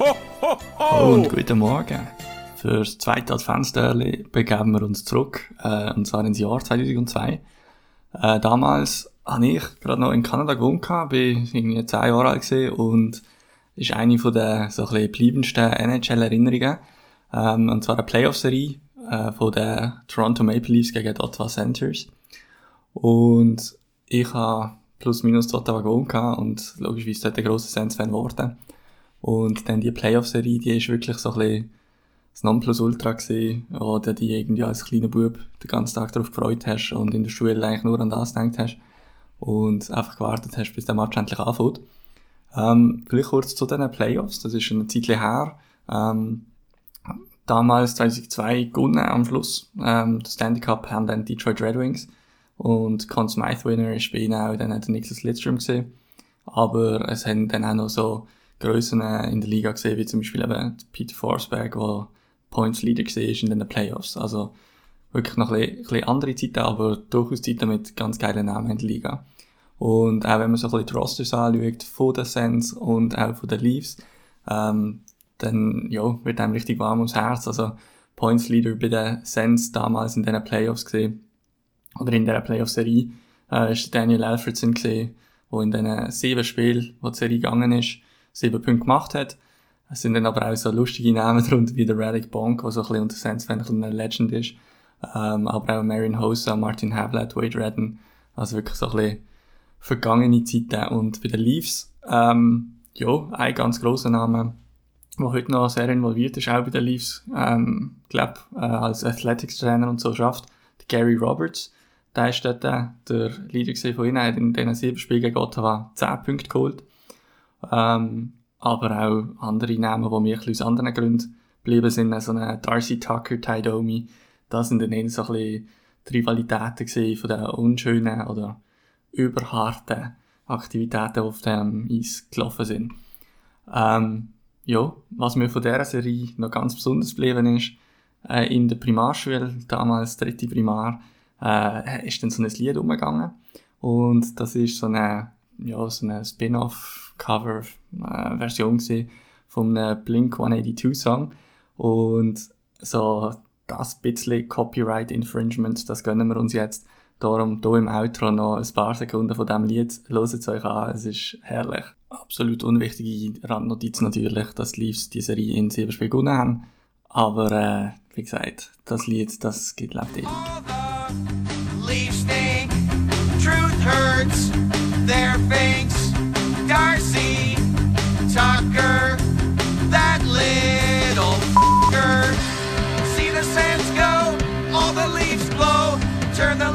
ho, ho, ho. Und guten Morgen. Für das zweite Adventstörli begeben wir uns zurück, äh, und zwar ins Jahr 2002. Äh, damals habe ich gerade noch in Kanada gewohnt, bin irgendwie zehn Jahre alt gewesen und ist eine von den so ein bisschen bleibendsten NHL-Erinnerungen. Ähm, und zwar eine Playoff-Serie äh, von den Toronto Maple Leafs gegen die Ottawa Senators. Und ich habe plus minus dort gewohnt und logischerweise dort ein grosser Sens-Fan geworden. Und dann die Playoff-Serie, die ist wirklich so ein bisschen das Nonplusultra gewesen, wo du dich irgendwie als kleiner Bub den ganzen Tag darauf gefreut hast und in der Schule eigentlich nur an das gedacht hast und einfach gewartet hast, bis der Match endlich anfängt. Ähm, vielleicht kurz zu den Playoffs, das ist eine Zeit her. Ähm, damals 2002 gewonnen am Schluss. Ähm, das Standing Cup haben dann Detroit Red Wings und Conn Smythe Winner ist bei ihnen auch dann der Nicholas Lidstrom gesehen. Aber es haben dann auch noch so Grössen in der Liga gesehen, wie zum Beispiel eben Peter Forsberg, der Points Leader war in den Playoffs. Also wirklich noch ein bisschen, andere Zeiten, aber durchaus Zeiten mit ganz geilen Namen in der Liga. Und auch wenn man so ein bisschen die Rosters anschaut, von den Sens und auch von den Leafs, ähm, dann, ja, wird einem richtig warm ums Herz. Also, Points Leader bei den Sens damals in diesen Playoffs gesehen, oder in dieser Playoff-Serie, äh, ist Daniel Alfredson gesehen, der in diesen sieben Spielen, wo die Serie gegangen ist, sieben Punkte gemacht hat. Es sind dann aber auch so lustige Namen drunter, wie der Relic Bonk, der so ein bisschen unter Sens-Fan eine Legend ist. Ähm, aber auch Marion Hossa, Martin Havlat, Wade Redden. Also wirklich so ein bisschen vergangene Zeiten. Und bei den Leafs, ähm, ja, ein ganz grosser Name, der heute noch sehr involviert ist, auch bei den Leafs, ähm, glaube äh, als Athletics-Trainer und so schafft, der Gary Roberts. Der ist dort der Leader von ihnen, hat in diesen sieben Spielen gegen Ottawa 10 Punkte geholt. Ähm, aber auch andere Namen, die mir ein aus anderen Gründen geblieben sind, so eine Darcy Tucker, Ty Domi, das sind dann eher so ein bisschen die Rivalitäten von den unschönen oder überharten Aktivitäten, die auf dem Eis gelaufen sind. Ähm, ja, was mir von dieser Serie noch ganz besonders geblieben ist, äh, in der Primarschule, damals dritte Primar, äh, ist dann so ein Lied umgegangen. Und das ist so eine, ja, so eine Spin-off-Cover-Version äh, von einem Blink 182 Song. Und so das bisschen Copyright Infringement, das gönnen wir uns jetzt. Darum hier im Outro noch ein paar Sekunden von diesem Lied. Hört es euch an, es ist herrlich. Absolut unwichtige Randnotiz natürlich, dass die Leafs die Serie in sieben Spielen gewonnen haben. Aber äh, wie gesagt, das Lied, das geht lebt ewig. Truth hurts turn the